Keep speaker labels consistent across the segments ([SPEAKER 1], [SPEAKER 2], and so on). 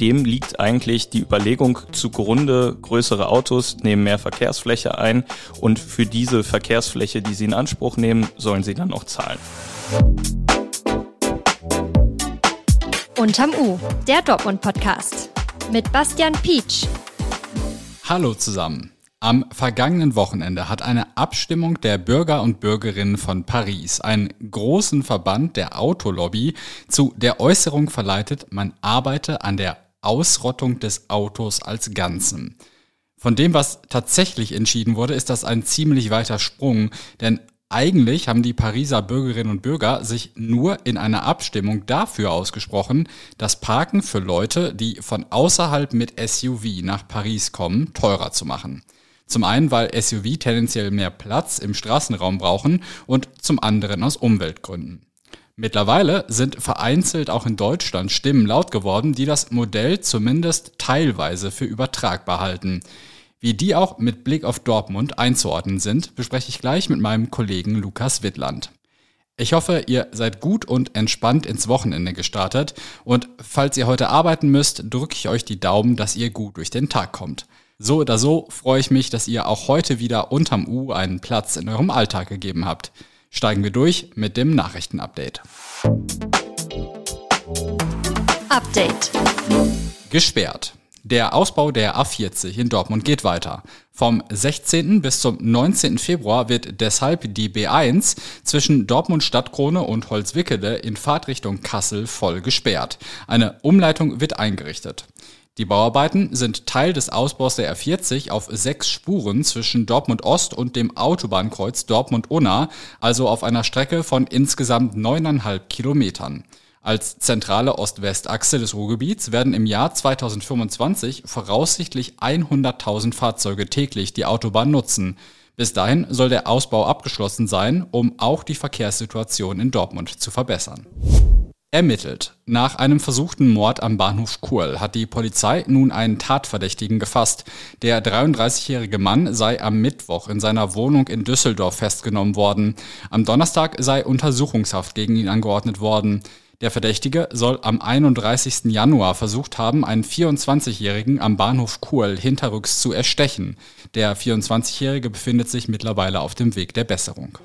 [SPEAKER 1] Dem liegt eigentlich die Überlegung zugrunde, größere Autos nehmen mehr Verkehrsfläche ein und für diese Verkehrsfläche, die sie in Anspruch nehmen, sollen sie dann auch zahlen.
[SPEAKER 2] Unterm U, der Dortmund-Podcast mit Bastian Pietsch.
[SPEAKER 3] Hallo zusammen. Am vergangenen Wochenende hat eine Abstimmung der Bürger und Bürgerinnen von Paris, einen großen Verband der Autolobby, zu der Äußerung verleitet, man arbeite an der Ausrottung des Autos als Ganzen. Von dem, was tatsächlich entschieden wurde, ist das ein ziemlich weiter Sprung, denn eigentlich haben die Pariser Bürgerinnen und Bürger sich nur in einer Abstimmung dafür ausgesprochen, das Parken für Leute, die von außerhalb mit SUV nach Paris kommen, teurer zu machen. Zum einen, weil SUV tendenziell mehr Platz im Straßenraum brauchen und zum anderen aus Umweltgründen. Mittlerweile sind vereinzelt auch in Deutschland Stimmen laut geworden, die das Modell zumindest teilweise für übertragbar halten. Wie die auch mit Blick auf Dortmund einzuordnen sind, bespreche ich gleich mit meinem Kollegen Lukas Wittland. Ich hoffe, ihr seid gut und entspannt ins Wochenende gestartet und falls ihr heute arbeiten müsst, drücke ich euch die Daumen, dass ihr gut durch den Tag kommt. So oder so freue ich mich, dass ihr auch heute wieder unterm U einen Platz in eurem Alltag gegeben habt. Steigen wir durch mit dem Nachrichtenupdate.
[SPEAKER 2] Update.
[SPEAKER 3] Gesperrt. Der Ausbau der A40 in Dortmund geht weiter. Vom 16. bis zum 19. Februar wird deshalb die B1 zwischen Dortmund Stadtkrone und Holzwickede in Fahrtrichtung Kassel voll gesperrt. Eine Umleitung wird eingerichtet. Die Bauarbeiten sind Teil des Ausbaus der R40 auf sechs Spuren zwischen Dortmund Ost und dem Autobahnkreuz Dortmund-Unna, also auf einer Strecke von insgesamt neuneinhalb Kilometern. Als zentrale Ost-West-Achse des Ruhrgebiets werden im Jahr 2025 voraussichtlich 100.000 Fahrzeuge täglich die Autobahn nutzen. Bis dahin soll der Ausbau abgeschlossen sein, um auch die Verkehrssituation in Dortmund zu verbessern. Ermittelt. Nach einem versuchten Mord am Bahnhof Kurl hat die Polizei nun einen Tatverdächtigen gefasst. Der 33-jährige Mann sei am Mittwoch in seiner Wohnung in Düsseldorf festgenommen worden. Am Donnerstag sei Untersuchungshaft gegen ihn angeordnet worden. Der Verdächtige soll am 31. Januar versucht haben, einen 24-Jährigen am Bahnhof Kurl hinterrücks zu erstechen. Der 24-Jährige befindet sich mittlerweile auf dem Weg der Besserung.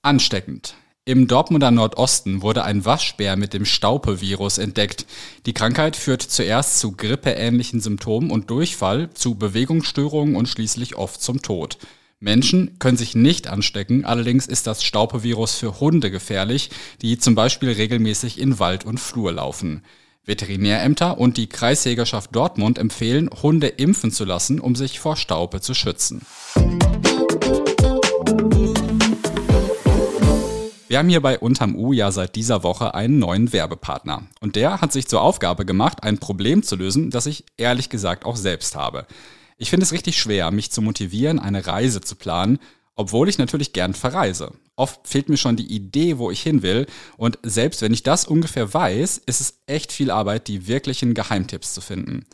[SPEAKER 3] Ansteckend. Im Dortmunder Nordosten wurde ein Waschbär mit dem Staupe-Virus entdeckt. Die Krankheit führt zuerst zu grippeähnlichen Symptomen und Durchfall, zu Bewegungsstörungen und schließlich oft zum Tod. Menschen können sich nicht anstecken, allerdings ist das Staupevirus für Hunde gefährlich, die zum Beispiel regelmäßig in Wald und Flur laufen. Veterinärämter und die Kreisjägerschaft Dortmund empfehlen, Hunde impfen zu lassen, um sich vor Staupe zu schützen. Wir haben hier bei Unterm U ja seit dieser Woche einen neuen Werbepartner. Und der hat sich zur Aufgabe gemacht, ein Problem zu lösen, das ich ehrlich gesagt auch selbst habe. Ich finde es richtig schwer, mich zu motivieren, eine Reise zu planen, obwohl ich natürlich gern verreise. Oft fehlt mir schon die Idee, wo ich hin will. Und selbst wenn ich das ungefähr weiß, ist es echt viel Arbeit, die wirklichen Geheimtipps zu finden.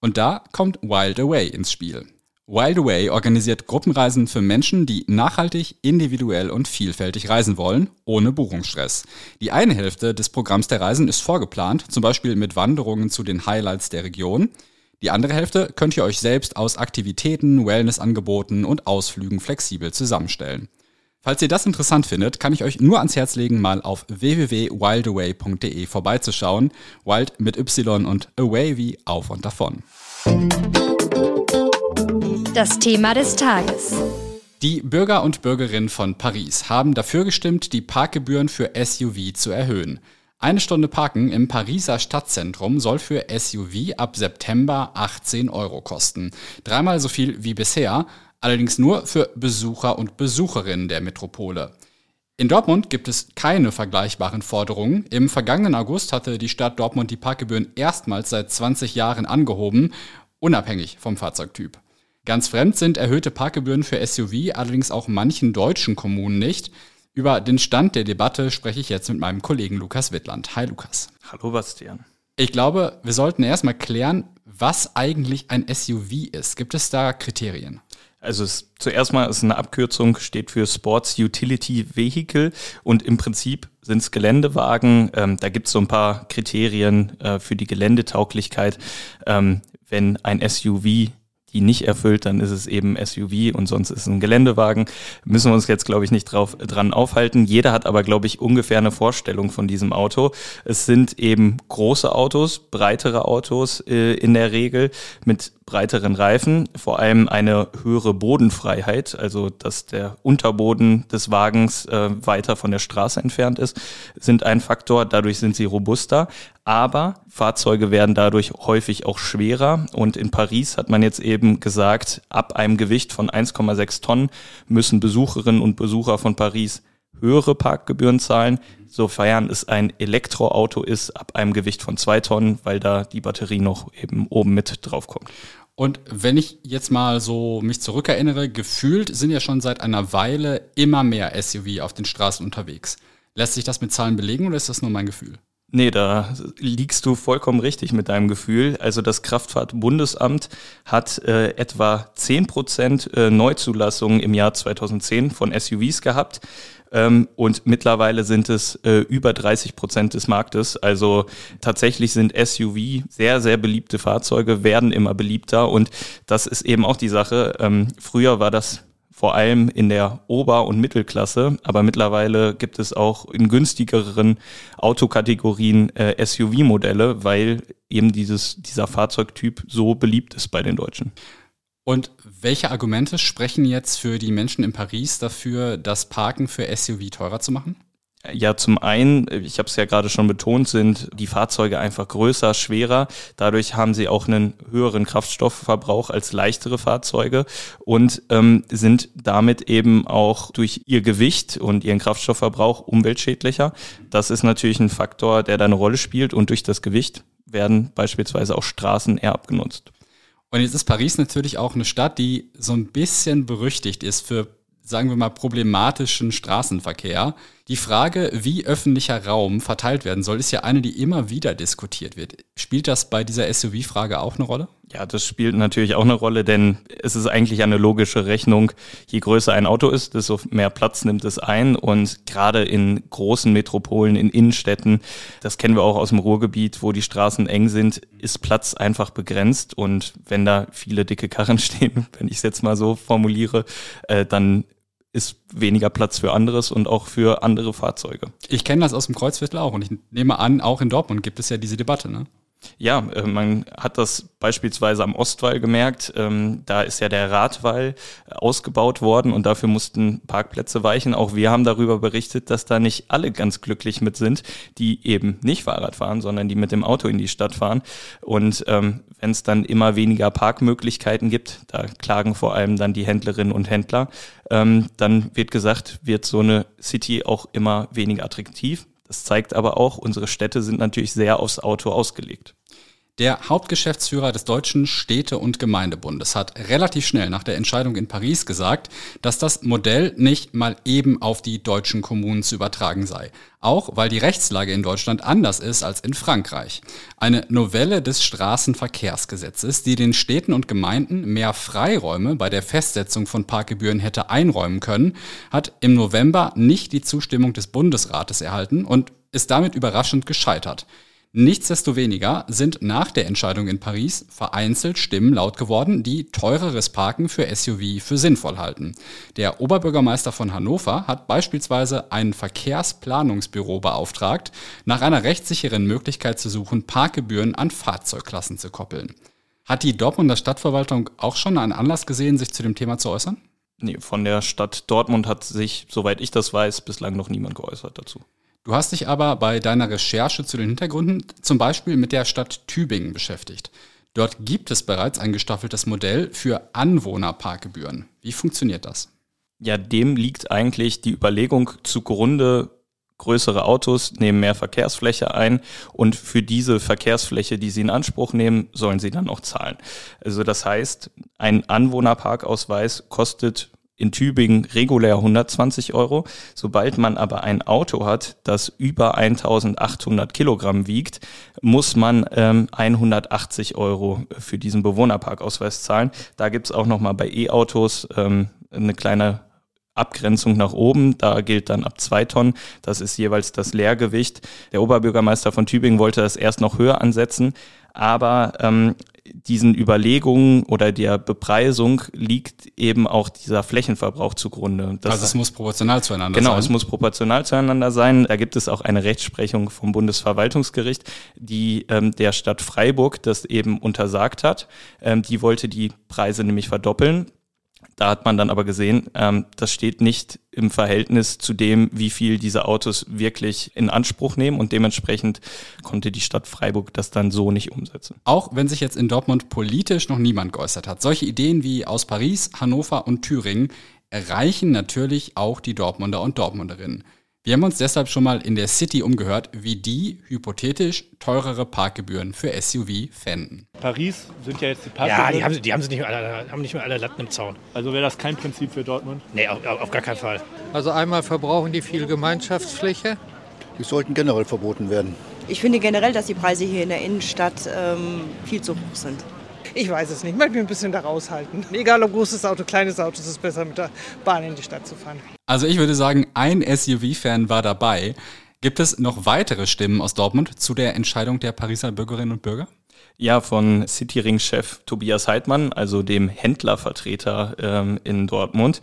[SPEAKER 3] Und da kommt Wild Away ins Spiel. Wild Away organisiert Gruppenreisen für Menschen, die nachhaltig, individuell und vielfältig reisen wollen, ohne Buchungsstress. Die eine Hälfte des Programms der Reisen ist vorgeplant, zum Beispiel mit Wanderungen zu den Highlights der Region. Die andere Hälfte könnt ihr euch selbst aus Aktivitäten, Wellnessangeboten und Ausflügen flexibel zusammenstellen. Falls ihr das interessant findet, kann ich euch nur ans Herz legen, mal auf www.wildaway.de vorbeizuschauen. Wild mit Y und Away wie auf und davon.
[SPEAKER 2] Das Thema des Tages.
[SPEAKER 3] Die Bürger und Bürgerinnen von Paris haben dafür gestimmt, die Parkgebühren für SUV zu erhöhen. Eine Stunde Parken im Pariser Stadtzentrum soll für SUV ab September 18 Euro kosten. Dreimal so viel wie bisher, allerdings nur für Besucher und Besucherinnen der Metropole. In Dortmund gibt es keine vergleichbaren Forderungen. Im vergangenen August hatte die Stadt Dortmund die Parkgebühren erstmals seit 20 Jahren angehoben, unabhängig vom Fahrzeugtyp. Ganz fremd sind erhöhte Parkgebühren für SUV allerdings auch manchen deutschen Kommunen nicht. Über den Stand der Debatte spreche ich jetzt mit meinem Kollegen Lukas Wittland. Hi Lukas.
[SPEAKER 1] Hallo Bastian.
[SPEAKER 3] Ich glaube, wir sollten erstmal klären, was eigentlich ein SUV ist. Gibt es da Kriterien?
[SPEAKER 1] Also es, zuerst mal ist eine Abkürzung, steht für Sports Utility Vehicle und im Prinzip sind es Geländewagen. Ähm, da gibt es so ein paar Kriterien äh, für die Geländetauglichkeit. Ähm, wenn ein SUV die nicht erfüllt, dann ist es eben SUV und sonst ist es ein Geländewagen. Müssen wir uns jetzt, glaube ich, nicht drauf, dran aufhalten. Jeder hat aber, glaube ich, ungefähr eine Vorstellung von diesem Auto. Es sind eben große Autos, breitere Autos äh, in der Regel mit breiteren Reifen, vor allem eine höhere Bodenfreiheit, also dass der Unterboden des Wagens äh, weiter von der Straße entfernt ist, sind ein Faktor. Dadurch sind sie robuster. Aber Fahrzeuge werden dadurch häufig auch schwerer. Und in Paris hat man jetzt eben gesagt, ab einem Gewicht von 1,6 Tonnen müssen Besucherinnen und Besucher von Paris höhere Parkgebühren zahlen, sofern es ein Elektroauto ist, ab einem Gewicht von zwei Tonnen, weil da die Batterie noch eben oben mit draufkommt.
[SPEAKER 3] Und wenn ich jetzt mal so mich zurückerinnere, gefühlt sind ja schon seit einer Weile immer mehr SUV auf den Straßen unterwegs. Lässt sich das mit Zahlen belegen oder ist das nur mein Gefühl?
[SPEAKER 1] Nee, da liegst du vollkommen richtig mit deinem Gefühl. Also das Kraftfahrtbundesamt hat äh, etwa 10 Prozent äh, Neuzulassungen im Jahr 2010 von SUVs gehabt. Ähm, und mittlerweile sind es äh, über 30 Prozent des Marktes. Also tatsächlich sind SUV sehr, sehr beliebte Fahrzeuge, werden immer beliebter. Und das ist eben auch die Sache. Ähm, früher war das vor allem in der Ober- und Mittelklasse, aber mittlerweile gibt es auch in günstigeren Autokategorien äh, SUV-Modelle, weil eben dieses, dieser Fahrzeugtyp so beliebt ist bei den Deutschen.
[SPEAKER 3] Und welche Argumente sprechen jetzt für die Menschen in Paris dafür, das Parken für SUV teurer zu machen?
[SPEAKER 1] Ja, zum einen, ich habe es ja gerade schon betont, sind die Fahrzeuge einfach größer, schwerer. Dadurch haben sie auch einen höheren Kraftstoffverbrauch als leichtere Fahrzeuge und ähm, sind damit eben auch durch ihr Gewicht und ihren Kraftstoffverbrauch umweltschädlicher. Das ist natürlich ein Faktor, der da eine Rolle spielt und durch das Gewicht werden beispielsweise auch Straßen eher abgenutzt.
[SPEAKER 3] Und jetzt ist Paris natürlich auch eine Stadt, die so ein bisschen berüchtigt ist für sagen wir mal, problematischen Straßenverkehr. Die Frage, wie öffentlicher Raum verteilt werden soll, ist ja eine, die immer wieder diskutiert wird. Spielt das bei dieser SUV-Frage auch eine Rolle?
[SPEAKER 1] Ja, das spielt natürlich auch eine Rolle, denn es ist eigentlich eine logische Rechnung. Je größer ein Auto ist, desto mehr Platz nimmt es ein. Und gerade in großen Metropolen, in Innenstädten, das kennen wir auch aus dem Ruhrgebiet, wo die Straßen eng sind, ist Platz einfach begrenzt. Und wenn da viele dicke Karren stehen, wenn ich es jetzt mal so formuliere, äh, dann ist weniger Platz für anderes und auch für andere Fahrzeuge.
[SPEAKER 3] Ich kenne das aus dem Kreuzviertel auch und ich nehme an, auch in Dortmund gibt es ja diese Debatte, ne?
[SPEAKER 1] Ja, äh, man hat das beispielsweise am Ostwall gemerkt. Ähm, da ist ja der Radwall ausgebaut worden und dafür mussten Parkplätze weichen. Auch wir haben darüber berichtet, dass da nicht alle ganz glücklich mit sind, die eben nicht Fahrrad fahren, sondern die mit dem Auto in die Stadt fahren. Und ähm, wenn es dann immer weniger Parkmöglichkeiten gibt, da klagen vor allem dann die Händlerinnen und Händler, ähm, dann wird gesagt, wird so eine City auch immer weniger attraktiv. Das zeigt aber auch, unsere Städte sind natürlich sehr aufs Auto ausgelegt.
[SPEAKER 3] Der Hauptgeschäftsführer des Deutschen Städte- und Gemeindebundes hat relativ schnell nach der Entscheidung in Paris gesagt, dass das Modell nicht mal eben auf die deutschen Kommunen zu übertragen sei. Auch weil die Rechtslage in Deutschland anders ist als in Frankreich. Eine Novelle des Straßenverkehrsgesetzes, die den Städten und Gemeinden mehr Freiräume bei der Festsetzung von Parkgebühren hätte einräumen können, hat im November nicht die Zustimmung des Bundesrates erhalten und ist damit überraschend gescheitert. Nichtsdestoweniger sind nach der Entscheidung in Paris vereinzelt Stimmen laut geworden, die teureres Parken für SUV für sinnvoll halten. Der Oberbürgermeister von Hannover hat beispielsweise ein Verkehrsplanungsbüro beauftragt, nach einer rechtssicheren Möglichkeit zu suchen, Parkgebühren an Fahrzeugklassen zu koppeln. Hat die Dortmunder Stadtverwaltung auch schon einen Anlass gesehen, sich zu dem Thema zu äußern?
[SPEAKER 1] Nee, von der Stadt Dortmund hat sich, soweit ich das weiß, bislang noch niemand geäußert dazu.
[SPEAKER 3] Du hast dich aber bei deiner Recherche zu den Hintergründen zum Beispiel mit der Stadt Tübingen beschäftigt. Dort gibt es bereits ein gestaffeltes Modell für Anwohnerparkgebühren. Wie funktioniert das?
[SPEAKER 1] Ja, dem liegt eigentlich die Überlegung zugrunde, größere Autos nehmen mehr Verkehrsfläche ein und für diese Verkehrsfläche, die sie in Anspruch nehmen, sollen sie dann auch zahlen. Also das heißt, ein Anwohnerparkausweis kostet in Tübingen regulär 120 Euro. Sobald man aber ein Auto hat, das über 1800 Kilogramm wiegt, muss man ähm, 180 Euro für diesen Bewohnerparkausweis zahlen. Da gibt's auch nochmal bei E-Autos ähm, eine kleine Abgrenzung nach oben, da gilt dann ab zwei Tonnen. Das ist jeweils das Leergewicht. Der Oberbürgermeister von Tübingen wollte das erst noch höher ansetzen, aber ähm, diesen Überlegungen oder der Bepreisung liegt eben auch dieser Flächenverbrauch zugrunde.
[SPEAKER 3] Das also es muss proportional zueinander
[SPEAKER 1] genau,
[SPEAKER 3] sein.
[SPEAKER 1] Genau, es muss proportional zueinander sein. Da gibt es auch eine Rechtsprechung vom Bundesverwaltungsgericht, die ähm, der Stadt Freiburg das eben untersagt hat. Ähm, die wollte die Preise nämlich verdoppeln. Da hat man dann aber gesehen, ähm, das steht nicht im Verhältnis zu dem, wie viel diese Autos wirklich in Anspruch nehmen und dementsprechend konnte die Stadt Freiburg das dann so nicht umsetzen.
[SPEAKER 3] Auch wenn sich jetzt in Dortmund politisch noch niemand geäußert hat. Solche Ideen wie aus Paris, Hannover und Thüringen erreichen natürlich auch die Dortmunder und Dortmunderinnen. Wir haben uns deshalb schon mal in der City umgehört, wie die hypothetisch teurere Parkgebühren für SUV fänden.
[SPEAKER 4] Paris sind ja jetzt die Parkgebühren.
[SPEAKER 5] Ja, die haben, die haben, sie nicht mehr alle, haben nicht mehr alle Latten im Zaun.
[SPEAKER 4] Also wäre das kein Prinzip für Dortmund?
[SPEAKER 5] Nee, auf, auf gar keinen Fall.
[SPEAKER 6] Also einmal verbrauchen die viel Gemeinschaftsfläche.
[SPEAKER 7] Die sollten generell verboten werden.
[SPEAKER 8] Ich finde generell, dass die Preise hier in der Innenstadt ähm, viel zu hoch sind.
[SPEAKER 9] Ich weiß es nicht. Ich möchte mich ein bisschen da raushalten. Egal ob großes Auto, kleines Auto, es ist besser mit der Bahn in die Stadt zu fahren.
[SPEAKER 3] Also ich würde sagen, ein SUV-Fan war dabei. Gibt es noch weitere Stimmen aus Dortmund zu der Entscheidung der Pariser Bürgerinnen und Bürger?
[SPEAKER 1] Ja, von Cityring-Chef Tobias Heidmann, also dem Händlervertreter ähm, in Dortmund.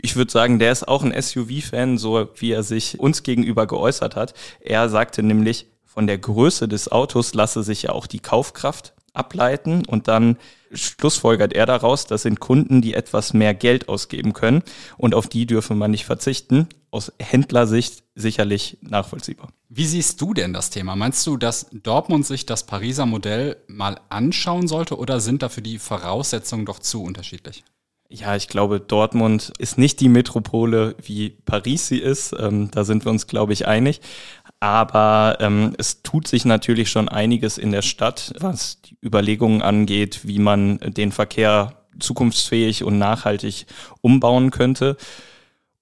[SPEAKER 1] Ich würde sagen, der ist auch ein SUV-Fan, so wie er sich uns gegenüber geäußert hat. Er sagte nämlich, von der Größe des Autos lasse sich ja auch die Kaufkraft ableiten und dann schlussfolgert er daraus, das sind Kunden, die etwas mehr Geld ausgeben können und auf die dürfen man nicht verzichten. Aus Händlersicht sicherlich nachvollziehbar.
[SPEAKER 3] Wie siehst du denn das Thema? Meinst du, dass Dortmund sich das Pariser Modell mal anschauen sollte oder sind dafür die Voraussetzungen doch zu unterschiedlich?
[SPEAKER 1] Ja, ich glaube, Dortmund ist nicht die Metropole, wie Paris sie ist. Ähm, da sind wir uns, glaube ich, einig. Aber ähm, es tut sich natürlich schon einiges in der Stadt, was die Überlegungen angeht, wie man den Verkehr zukunftsfähig und nachhaltig umbauen könnte.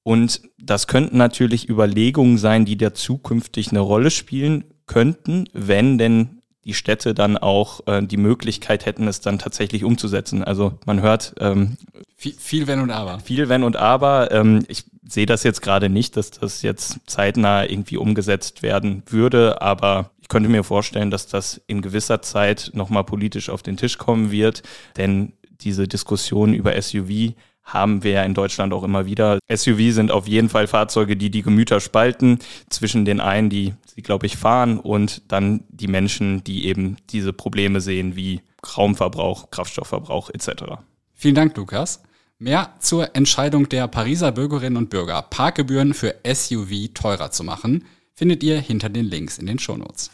[SPEAKER 1] Und das könnten natürlich Überlegungen sein, die da zukünftig eine Rolle spielen könnten, wenn denn die Städte dann auch äh, die Möglichkeit hätten, es dann tatsächlich umzusetzen. Also man hört ähm,
[SPEAKER 3] viel, viel Wenn und Aber.
[SPEAKER 1] Viel Wenn und Aber. Ähm, ich sehe das jetzt gerade nicht, dass das jetzt zeitnah irgendwie umgesetzt werden würde, aber ich könnte mir vorstellen, dass das in gewisser Zeit nochmal politisch auf den Tisch kommen wird, denn diese Diskussion über SUV haben wir ja in Deutschland auch immer wieder. SUV sind auf jeden Fall Fahrzeuge, die die Gemüter spalten zwischen den einen, die sie, glaube ich, fahren und dann die Menschen, die eben diese Probleme sehen wie Raumverbrauch, Kraftstoffverbrauch etc.
[SPEAKER 3] Vielen Dank, Lukas. Mehr zur Entscheidung der Pariser Bürgerinnen und Bürger, Parkgebühren für SUV teurer zu machen, findet ihr hinter den Links in den Shownotes.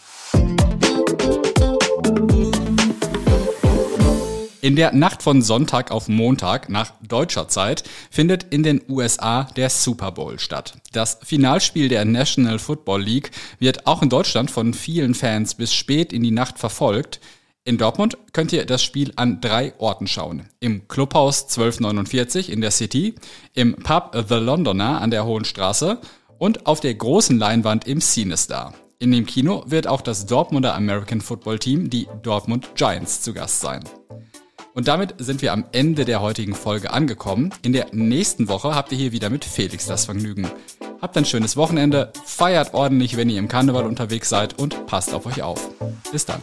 [SPEAKER 3] In der Nacht von Sonntag auf Montag nach deutscher Zeit findet in den USA der Super Bowl statt. Das Finalspiel der National Football League wird auch in Deutschland von vielen Fans bis spät in die Nacht verfolgt. In Dortmund könnt ihr das Spiel an drei Orten schauen. Im Clubhaus 1249 in der City, im Pub The Londoner an der Hohen Straße und auf der großen Leinwand im Cinestar. In dem Kino wird auch das Dortmunder American Football Team, die Dortmund Giants, zu Gast sein. Und damit sind wir am Ende der heutigen Folge angekommen. In der nächsten Woche habt ihr hier wieder mit Felix das Vergnügen. Habt ein schönes Wochenende, feiert ordentlich, wenn ihr im Karneval unterwegs seid und passt auf euch auf. Bis dann.